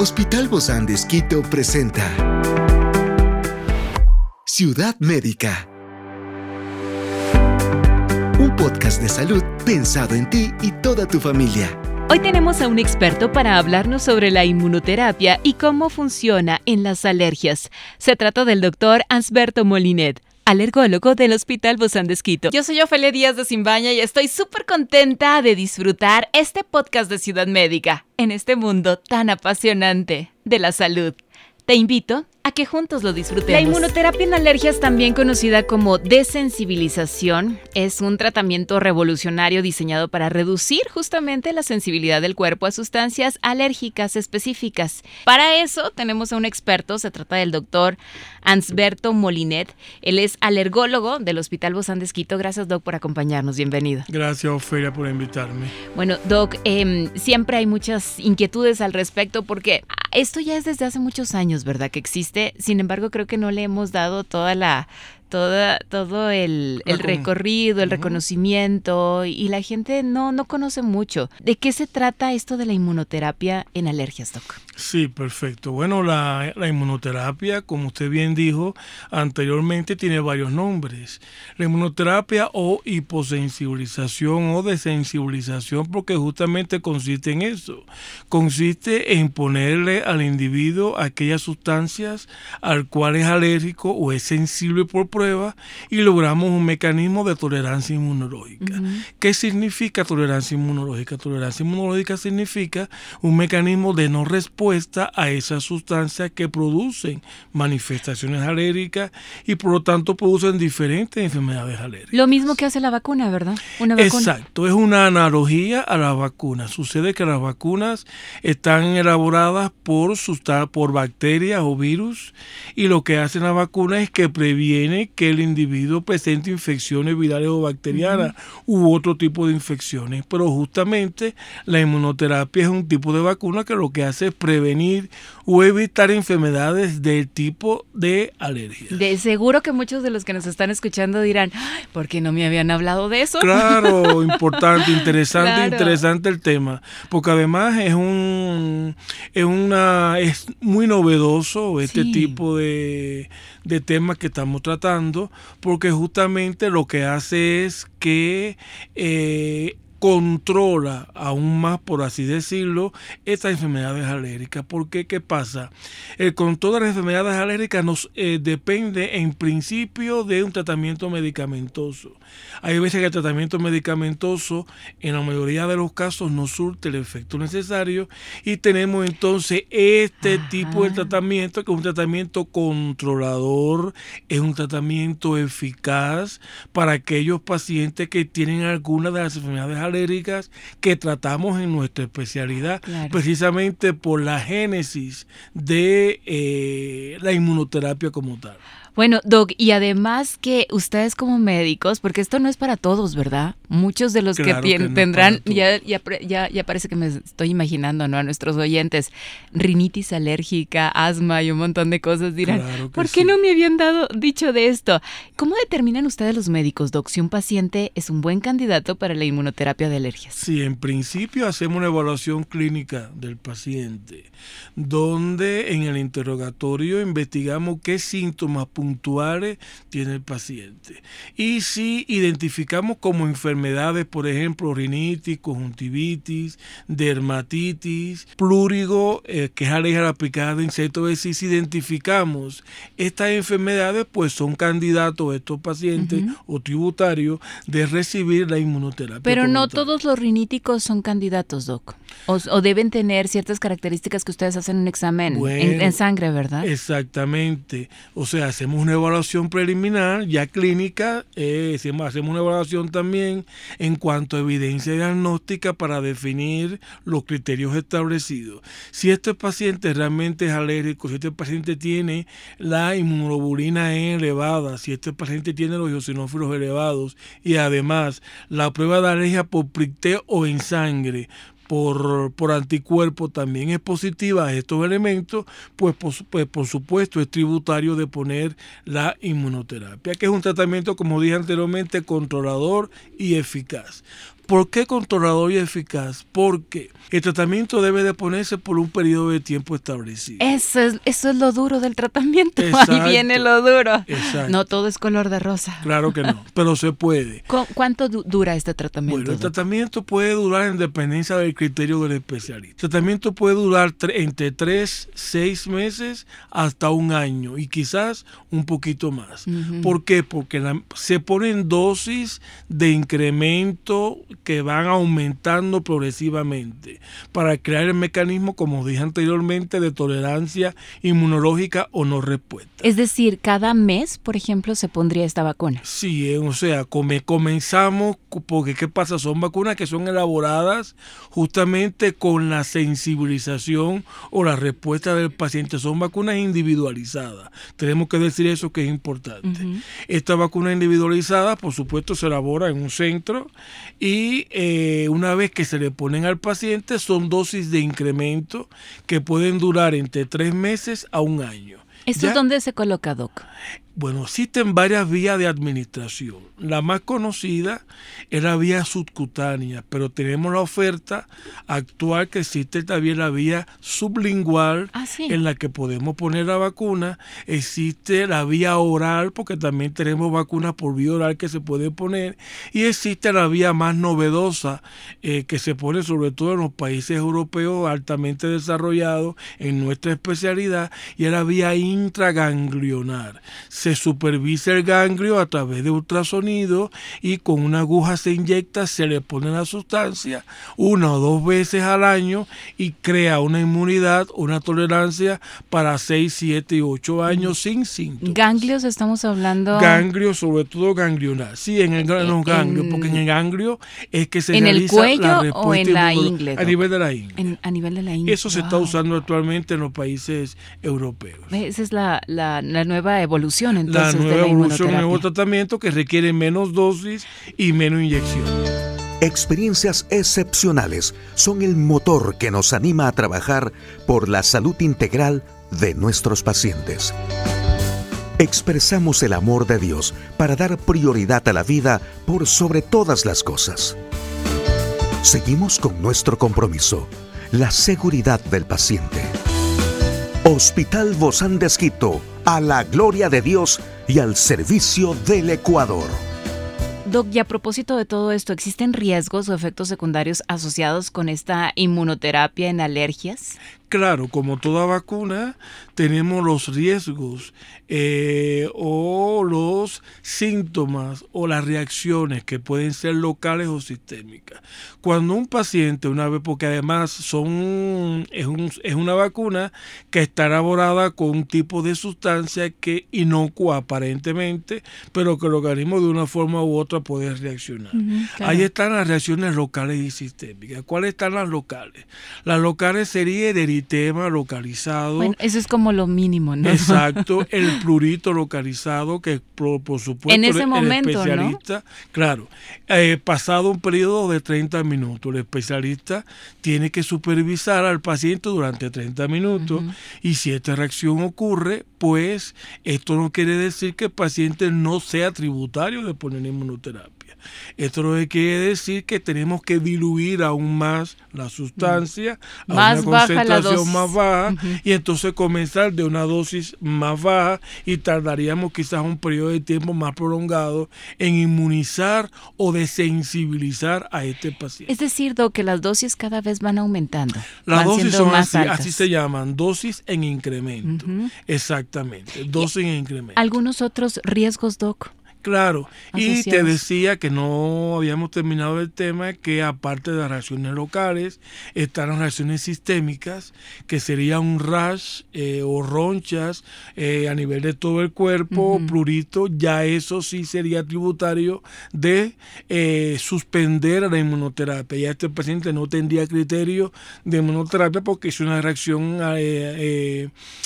Hospital Bozán de Esquito presenta Ciudad Médica. Un podcast de salud pensado en ti y toda tu familia. Hoy tenemos a un experto para hablarnos sobre la inmunoterapia y cómo funciona en las alergias. Se trata del doctor Ansberto Molinet alergólogo del Hospital Bozán de Esquito. Yo soy Ofelia Díaz de Simbaña y estoy súper contenta de disfrutar este podcast de Ciudad Médica en este mundo tan apasionante de la salud. Te invito a que juntos lo disfrutemos. La inmunoterapia en alergias, también conocida como desensibilización, es un tratamiento revolucionario diseñado para reducir justamente la sensibilidad del cuerpo a sustancias alérgicas específicas. Para eso tenemos a un experto, se trata del doctor Ansberto Molinet. Él es alergólogo del Hospital Bozán de Esquito. Gracias, Doc, por acompañarnos. Bienvenido. Gracias, Ofelia, por invitarme. Bueno, Doc, em, siempre hay muchas inquietudes al respecto porque esto ya es desde hace muchos años, ¿verdad? Que existe. Sin embargo, creo que no le hemos dado toda la toda, todo el, recorrido, el reconocimiento y la gente no, no conoce mucho. ¿De qué se trata esto de la inmunoterapia en alergias, Doc? Sí, perfecto. Bueno, la, la inmunoterapia, como usted bien dijo anteriormente, tiene varios nombres. La inmunoterapia o hiposensibilización o desensibilización, porque justamente consiste en eso. Consiste en ponerle al individuo aquellas sustancias al cual es alérgico o es sensible por prueba y logramos un mecanismo de tolerancia inmunológica. ¿Qué significa tolerancia inmunológica? Tolerancia inmunológica significa un mecanismo de no respuesta a esas sustancias que producen manifestaciones alérgicas y por lo tanto producen diferentes enfermedades alérgicas. Lo mismo que hace la vacuna, ¿verdad? Exacto, es una analogía a la vacuna. Sucede que las vacunas están elaboradas por, por bacterias o virus y lo que hace la vacuna es que previene que el individuo presente infecciones virales o bacterianas u otro tipo de infecciones. Pero justamente la inmunoterapia es un tipo de vacuna que lo que hace es prevenir o evitar enfermedades del tipo de alergia. De seguro que muchos de los que nos están escuchando dirán, ¿por qué no me habían hablado de eso? Claro, importante, interesante, interesante el tema, porque además es un es una es muy novedoso este tipo de, de temas que estamos tratando porque justamente lo que hace es que eh, controla aún más, por así decirlo, estas enfermedades alérgicas. Porque, ¿qué pasa? El control de las enfermedades alérgicas nos eh, depende en principio de un tratamiento medicamentoso. Hay veces que el tratamiento medicamentoso, en la mayoría de los casos, no surte el efecto necesario y tenemos entonces este tipo de tratamiento, que es un tratamiento controlador, es un tratamiento eficaz para aquellos pacientes que tienen alguna de las enfermedades alérgicas alérgicas que tratamos en nuestra especialidad, precisamente por la génesis de eh, la inmunoterapia como tal. Bueno, Doc, y además que ustedes como médicos, porque esto no es para todos, ¿verdad? Muchos de los que, tendrán, ya, ya, ya, parece que me estoy imaginando, ¿no? A nuestros oyentes, rinitis alérgica, asma y un montón de cosas dirán, ¿por qué no me habían dado dicho de esto? ¿Cómo determinan ustedes los médicos, Doc, si un paciente es un buen candidato para la inmunoterapia de alergias? Sí, en principio hacemos una evaluación clínica del paciente, donde en el interrogatorio investigamos qué síntomas puntuales tiene el paciente. Y si identificamos como enfermedades, por ejemplo, rinitis, conjuntivitis, dermatitis, plúrigo, eh, que es alergia a la picada de insectos, si identificamos estas enfermedades, pues son candidatos estos pacientes o tributarios de recibir la inmunoterapia. Pero no todos los riníticos son candidatos, Doc. O, deben tener ciertas características que ustedes hacen un examen en, en, sangre, ¿verdad? Exactamente. O sea, hacemos una evaluación preliminar, ya clínica, eh, hacemos una evaluación también en cuanto a evidencia diagnóstica para definir los criterios establecidos. Si este paciente realmente es alérgico, si este paciente tiene la inmunoglobulina E elevada, si este paciente tiene los eosinófilos elevados y además la prueba de alergia por PRICTE o en sangre por, por anticuerpo también es positiva a estos elementos, pues, pues por supuesto es tributario de poner la inmunoterapia, que es un tratamiento, como dije anteriormente, controlador y eficaz. ¿Por qué controlador y eficaz? Porque el tratamiento debe de ponerse por un periodo de tiempo establecido. Eso es, eso es lo duro del tratamiento. Ahí viene lo duro. Exacto. No todo es color de rosa. Claro que no, pero se puede. ¿Cuánto dura este tratamiento? Bueno, el tratamiento puede durar en dependencia del criterio del especialista. El tratamiento puede durar entre 3, 6 meses hasta un año y quizás un poquito más. ¿Por qué? Porque se ponen dosis de incremento que van aumentando progresivamente para crear el mecanismo, como dije anteriormente, de tolerancia inmunológica o no respuesta. Es decir, cada mes, por ejemplo, se pondría esta vacuna. Sí, eh, o sea, comenzamos, porque ¿qué pasa? Son vacunas que son elaboradas justamente con la sensibilización o la respuesta del paciente. Son vacunas individualizadas. Tenemos que decir eso que es importante. Esta vacuna individualizada, por supuesto, se elabora en un centro y eh, una vez que se le ponen al paciente son dosis de incremento que pueden durar entre tres meses a un año. ¿Esto es donde se coloca, Doc? Bueno, existen varias vías de administración. La más conocida es la vía subcutánea, pero tenemos la oferta actual que existe también la vía sublingual ah, en la que podemos poner la vacuna. Existe la vía oral, porque también tenemos vacunas por vía oral que se puede poner. Y existe la vía más novedosa eh, que se pone sobre todo en los países europeos altamente desarrollados en nuestra especialidad y es la vía intraganglionar se supervisa el ganglio a través de ultrasonido y con una aguja se inyecta, se le pone la sustancia una o dos veces al año y crea una inmunidad, una tolerancia para 6, 7 y 8 años sin síntomas. ¿Ganglios estamos hablando? Ganglio, sobre todo ganglionar. Sí, en el ganglio, porque en el ganglio es que se ¿En el cuello o en la ingle? A nivel de la ingle. a nivel de la ingle. Eso se está usando actualmente en los países europeos. Esa es la, la nueva evolución la nueva evolución, nuevo tratamiento que requiere menos dosis y menos inyección. Experiencias excepcionales son el motor que nos anima a trabajar por la salud integral de nuestros pacientes. Expresamos el amor de Dios para dar prioridad a la vida por sobre todas las cosas. Seguimos con nuestro compromiso, la seguridad del paciente. Hospital Bozán de Esquito, a la gloria de Dios y al servicio del Ecuador. Doc, y a propósito de todo esto, ¿existen riesgos o efectos secundarios asociados con esta inmunoterapia en alergias? Claro, como toda vacuna, tenemos los riesgos eh, o los síntomas o las reacciones que pueden ser locales o sistémicas. Cuando un paciente, una vez, porque además son es, es una vacuna que está elaborada con un tipo de sustancia que inocua aparentemente, pero que el organismo de una forma u otra puede reaccionar. Ahí están las reacciones locales y sistémicas. ¿Cuáles están las locales? Las locales serían tema localizado. Bueno, eso es como lo mínimo, ¿no? Exacto, el plurito localizado que por, supuesto en ese momento, especialista, claro, eh, pasado un periodo de 30 minutos, el especialista tiene que supervisar al paciente durante 30 minutos y si esta reacción ocurre, pues esto no quiere decir que el paciente no sea tributario de poner inmunoterapia. Esto no quiere decir que tenemos que diluir aún más la sustancia a más una concentración más baja y entonces comenzar de una dosis más baja y tardaríamos quizás un periodo de tiempo más prolongado en inmunizar o desensibilizar a este paciente. Es decir, que las dosis cada vez van aumentando. Las dosis son así, así, se llaman, dosis en incremento. Exactamente, dosis en incremento. ¿Algunos otros riesgos, Doc? Claro, y te decía que no habíamos terminado el tema, que aparte de las reacciones locales, están las reacciones sistémicas, que sería un rash eh, o ronchas eh, a nivel de todo el cuerpo, plurito, ya eso sí sería tributario de eh, suspender la inmunoterapia. Ya este paciente no tendría criterio de inmunoterapia porque es una reacción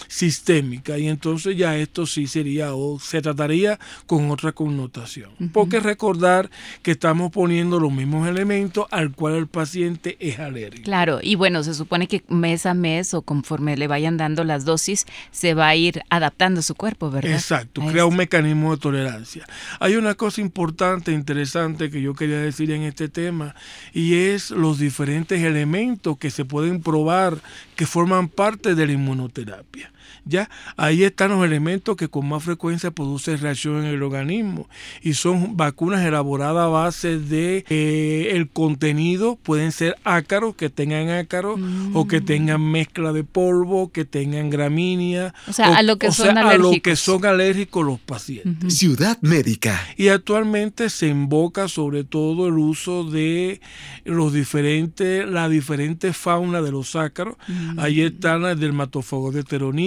sistémica. Y entonces ya esto sí sería o se trataría con otra condición connotación. Porque recordar que estamos poniendo los mismos elementos al cual el paciente es alérgico. Claro, y bueno, se supone que mes a mes o conforme le vayan dando las dosis, se va a ir adaptando su cuerpo, ¿verdad? Exacto, crea un mecanismo de tolerancia. Hay una cosa importante, interesante que yo quería decir en este tema, y es los diferentes elementos que se pueden probar que forman parte de la inmunoterapia. Ya ahí están los elementos que con más frecuencia producen reacción en el organismo y son vacunas elaboradas a base de eh, el contenido, pueden ser ácaros que tengan ácaros o que mm. tengan mezcla de polvo, que tengan gramínea, o sea, a lo que son alérgicos. a lo que son alérgicos los pacientes. Ciudad médica. Y actualmente se invoca sobre todo el uso de los diferentes, la diferente fauna de los ácaros. Ahí están el dermatófago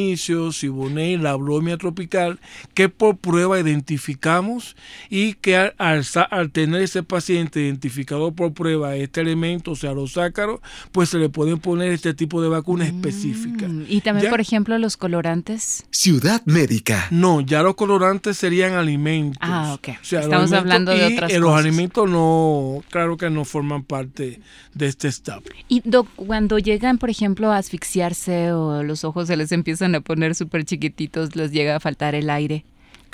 de teronicio y la bromia tropical, que por prueba identificamos y que al, tener ese paciente identificado por prueba este elemento, o sea, los ácaros, pues se le pueden poner este tipo de vacuna mm, específica. Y también, por ejemplo, los colorantes. Ciudad médica. No, ya los colorantes serían alimentos. Ah, ok. Estamos hablando de otras cosas. Los alimentos no, claro que no forman parte de este step. Y cuando llegan, por ejemplo, a asfixiarse o los ojos se les empiezan a poner súper chiquititos les llega a faltar el aire.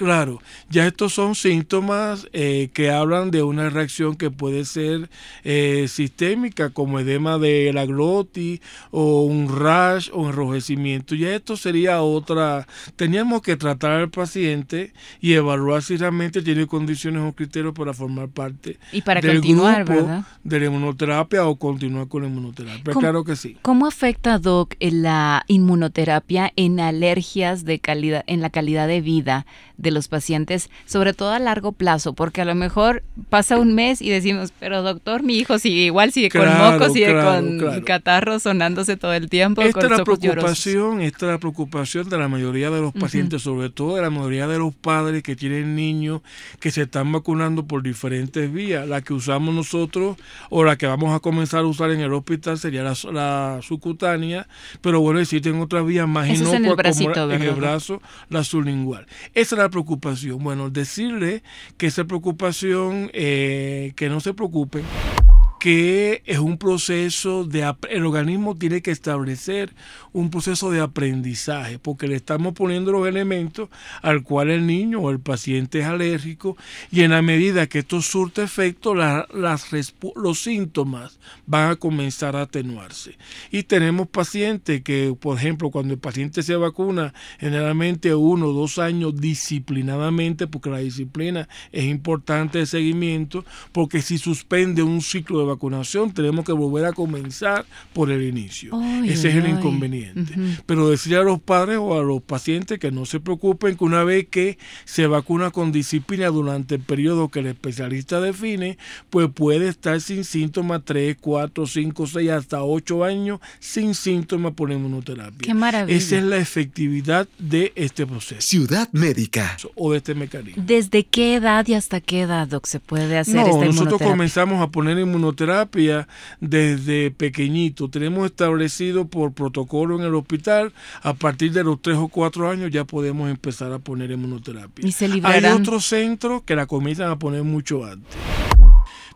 Claro, ya estos son síntomas eh, que hablan de una reacción que puede ser eh, sistémica, como edema de la glotis o un rash o enrojecimiento. Ya esto sería otra. Teníamos que tratar al paciente y evaluar si realmente tiene condiciones o criterios para formar parte y para del continuar, grupo de la inmunoterapia o continuar con la inmunoterapia. Claro que sí. ¿Cómo afecta, Doc, la inmunoterapia en alergias de calidad, en la calidad de vida de los pacientes, sobre todo a largo plazo, porque a lo mejor pasa un mes y decimos, pero doctor, mi hijo sigue igual, sigue con mocos, sigue con catarros sonándose todo el tiempo. Esta es la preocupación, esta es la preocupación de la mayoría de los pacientes, sobre todo de la mayoría de los padres que tienen niños que se están vacunando por diferentes vías. La que usamos nosotros o la que vamos a comenzar a usar en el hospital sería la, subcutánea, pero bueno, existen otras vías más inocuas en el como en el brazo, la sublingual. Esa es la preocupación? Bueno, decirle que esa preocupación, eh, que no se preocupen, que es un proceso de el organismo tiene que establecer un proceso de aprendizaje porque le estamos poniendo los elementos al cual el niño o el paciente es alérgico y en la medida que esto surte efecto las, los síntomas van a comenzar a atenuarse. Y tenemos pacientes que por ejemplo cuando el paciente se vacuna generalmente uno o dos años disciplinadamente porque la disciplina es importante de seguimiento porque si suspende un ciclo de vacunación, tenemos que volver a comenzar por el inicio. Ese es el inconveniente. Pero decir a los padres o a los pacientes que no se preocupen que una vez que se vacuna con disciplina durante el periodo que el especialista define, pues puede estar sin síntomas 3, 4, 5, 6, hasta 8 años sin síntomas por inmunoterapia. Qué maravilla. Esa es la efectividad de este proceso. Ciudad médica. O de este mecanismo. ¿Desde qué edad y hasta qué edad, Doc, se puede hacer no, esta nosotros comenzamos a poner inmunoterapia desde pequeñito. Tenemos establecido por protocolo en el hospital, a partir de los tres o cuatro años ya podemos empezar a poner inmunoterapia. ¿Y se Hay otros centros que la comienzan a poner mucho antes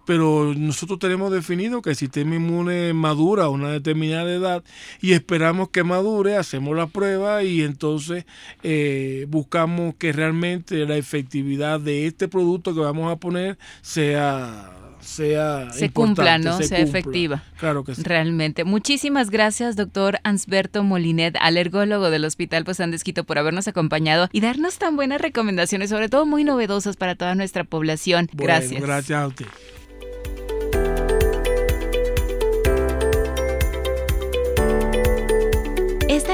pero nosotros tenemos definido que el sistema inmune madura a una determinada edad y esperamos que madure, hacemos la prueba y entonces eh, buscamos que realmente la efectividad de este producto que vamos a poner sea sea se cumpla, ¿no? sea efectiva. Claro que sí. Realmente. Muchísimas gracias, doctor Ansberto Molinet, alergólogo del Hospital Posan de por habernos acompañado y darnos tan buenas recomendaciones, sobre todo muy novedosas para toda nuestra población. gracias. Gracias a usted.